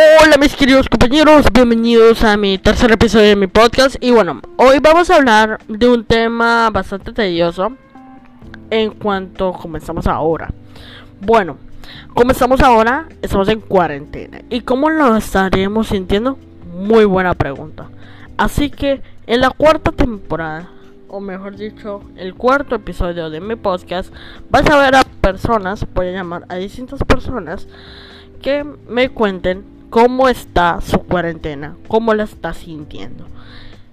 Hola mis queridos compañeros, bienvenidos a mi tercer episodio de mi podcast y bueno, hoy vamos a hablar de un tema bastante tedioso en cuanto comenzamos ahora. Bueno, comenzamos ahora, estamos en cuarentena y ¿cómo lo estaremos sintiendo? Muy buena pregunta. Así que en la cuarta temporada, o mejor dicho, el cuarto episodio de mi podcast, vas a ver a personas, voy a llamar a distintas personas que me cuenten cómo está su cuarentena, cómo la está sintiendo.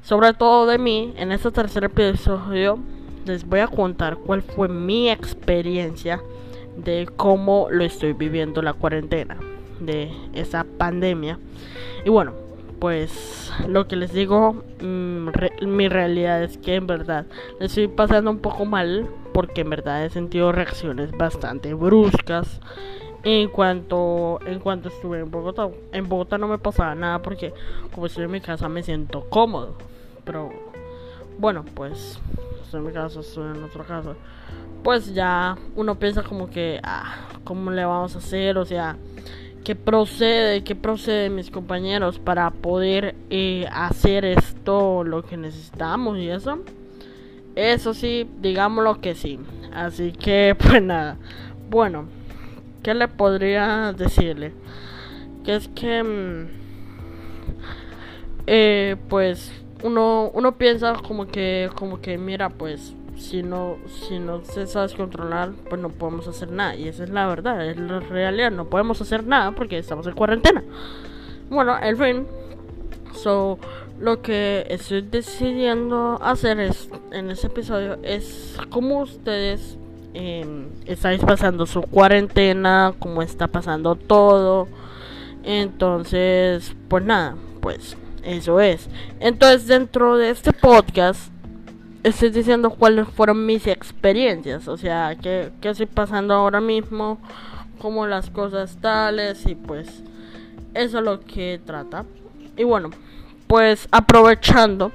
Sobre todo de mí, en este tercer episodio les voy a contar cuál fue mi experiencia de cómo lo estoy viviendo la cuarentena, de esa pandemia. Y bueno, pues lo que les digo, mm, mi realidad es que en verdad le estoy pasando un poco mal porque en verdad he sentido reacciones bastante bruscas en cuanto en cuanto estuve en Bogotá. En Bogotá no me pasaba nada porque como estoy en mi casa me siento cómodo. Pero bueno, pues estoy en mi casa, estoy en otra casa. Pues ya uno piensa como que, ah, ¿cómo le vamos a hacer? O sea, ¿qué procede? ¿Qué procede mis compañeros para poder eh, hacer esto lo que necesitamos y eso? Eso sí, digámoslo que sí. Así que, pues nada. Bueno. ¿Qué le podría decirle? Que es que, mm, eh, pues, uno, uno piensa como que, como que, mira, pues, si no, si no se sabe controlar, pues no podemos hacer nada. Y esa es la verdad, es la realidad. No podemos hacer nada porque estamos en cuarentena. Bueno, el fin. So, lo que estoy decidiendo hacer es, en ese episodio es como ustedes eh, estáis pasando su cuarentena, cómo está pasando todo. Entonces, pues nada, pues eso es. Entonces, dentro de este podcast, estoy diciendo cuáles fueron mis experiencias. O sea, qué, qué estoy pasando ahora mismo, cómo las cosas tales, y pues eso es lo que trata. Y bueno, pues aprovechando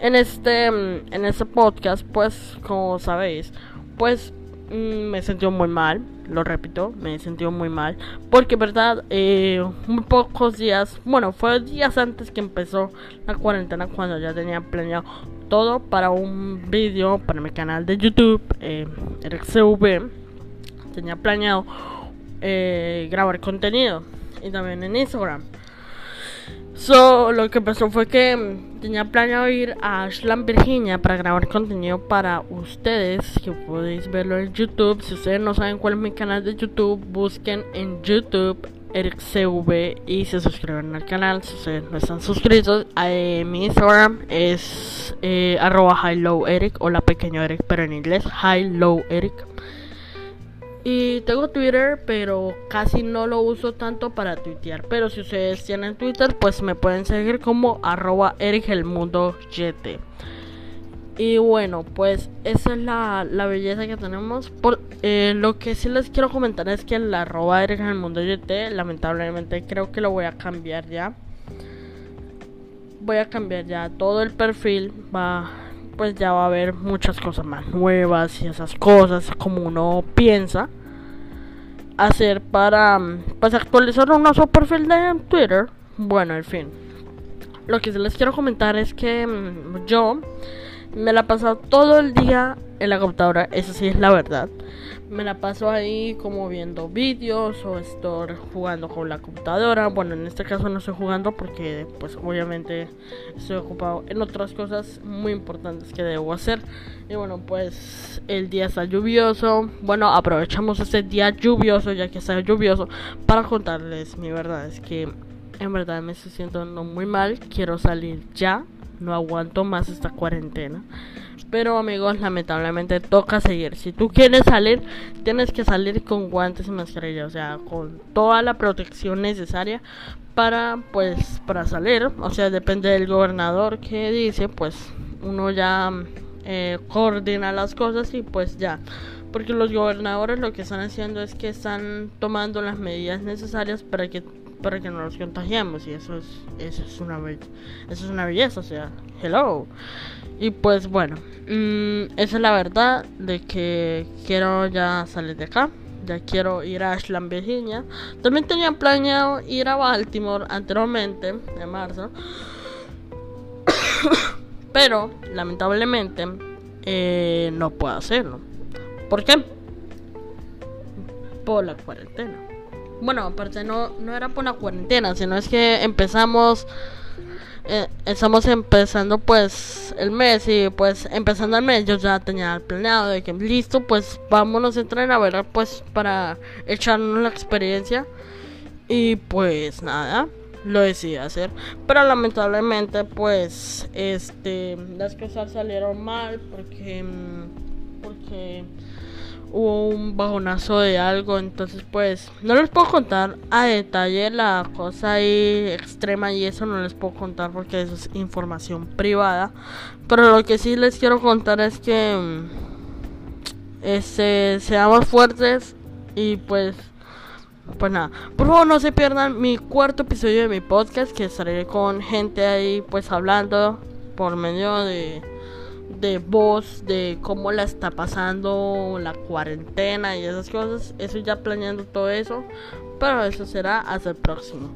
en este en este podcast, pues como sabéis, pues me sentí muy mal, lo repito, me sentí muy mal, porque verdad, eh, muy pocos días, bueno, fue días antes que empezó la cuarentena cuando ya tenía planeado todo para un vídeo para mi canal de YouTube, eh, CV, tenía planeado eh, grabar contenido y también en Instagram. So, lo que pasó fue que mm, tenía planeado ir a Ashland, Virginia para grabar contenido para ustedes, que podéis verlo en YouTube. Si ustedes no saben cuál es mi canal de YouTube, busquen en YouTube EricCV y se suscriben al canal si ustedes no están suscritos. Eh, mi Instagram es eh, arroba Eric o la pequeño Eric, pero en inglés Eric. Y tengo Twitter, pero casi no lo uso tanto para tuitear. Pero si ustedes tienen Twitter, pues me pueden seguir como arroba. Y bueno, pues esa es la, belleza que tenemos. Por, eh, lo que sí les quiero comentar es que el arroba lamentablemente creo que lo voy a cambiar ya. Voy a cambiar ya todo el perfil. Va, pues ya va a haber muchas cosas más nuevas y esas cosas como uno piensa hacer para pues actualizar un nuevo perfil de Twitter. Bueno, en fin. Lo que les quiero comentar es que mm, yo me la he pasado todo el día en la computadora, eso sí es la verdad me la paso ahí como viendo vídeos o estoy jugando con la computadora. Bueno, en este caso no estoy jugando porque pues obviamente estoy ocupado en otras cosas muy importantes que debo hacer. Y bueno, pues el día está lluvioso. Bueno, aprovechamos este día lluvioso ya que está lluvioso para contarles mi verdad. Es que en verdad me estoy sintiendo muy mal. Quiero salir ya. No aguanto más esta cuarentena. Pero amigos, lamentablemente toca seguir. Si tú quieres salir, tienes que salir con guantes y mascarilla, o sea, con toda la protección necesaria para pues para salir. O sea, depende del gobernador que dice, pues uno ya eh, coordina las cosas y pues ya. Porque los gobernadores lo que están haciendo es que están tomando las medidas necesarias para que para que no nos contagiemos y eso es eso es una eso es una belleza, o sea, hello. Y pues bueno, mmm, esa es la verdad de que quiero ya salir de acá. ya quiero ir a Ashland, Virginia. También tenía planeado ir a Baltimore anteriormente, en marzo. Pero, lamentablemente, eh, no puedo hacerlo. ¿Por qué? Por la cuarentena. Bueno, aparte no, no era por la cuarentena, sino es que empezamos eh, estamos empezando pues el mes y pues empezando el mes yo ya tenía planeado de que listo pues vámonos a entrenar a ver pues para echarnos la experiencia y pues nada lo decidí hacer. Pero lamentablemente pues este las cosas salieron mal porque mm, porque hubo un bajonazo de algo, entonces pues no les puedo contar a detalle la cosa ahí extrema y eso no les puedo contar porque eso es información privada, pero lo que sí les quiero contar es que mm, este seamos fuertes y pues pues nada, por favor no se pierdan mi cuarto episodio de mi podcast que estaré con gente ahí pues hablando por medio de de voz, de cómo la está pasando la cuarentena y esas cosas. Eso ya planeando todo eso. Pero eso será hasta el próximo.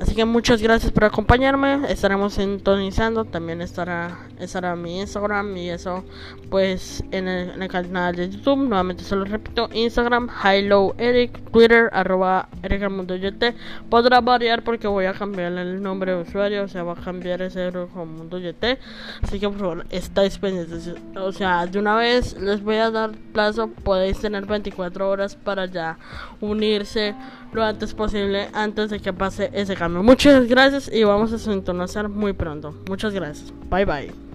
Así que muchas gracias por acompañarme. Estaremos sintonizando. También estará, estará mi Instagram y eso pues en el, canal de YouTube. Nuevamente se lo repito. Instagram, Hello Eric, Twitter, arroba Eric Mundo Podrá variar porque voy a cambiar el nombre de usuario. O sea, va a cambiar ese como Mundo YT. Así que por favor, estáis pendientes. O sea, de una vez les voy a dar plazo. Podéis tener 24 horas para ya unirse antes posible antes de que pase ese cambio. Muchas gracias y vamos a sintonizar muy pronto. Muchas gracias. Bye bye.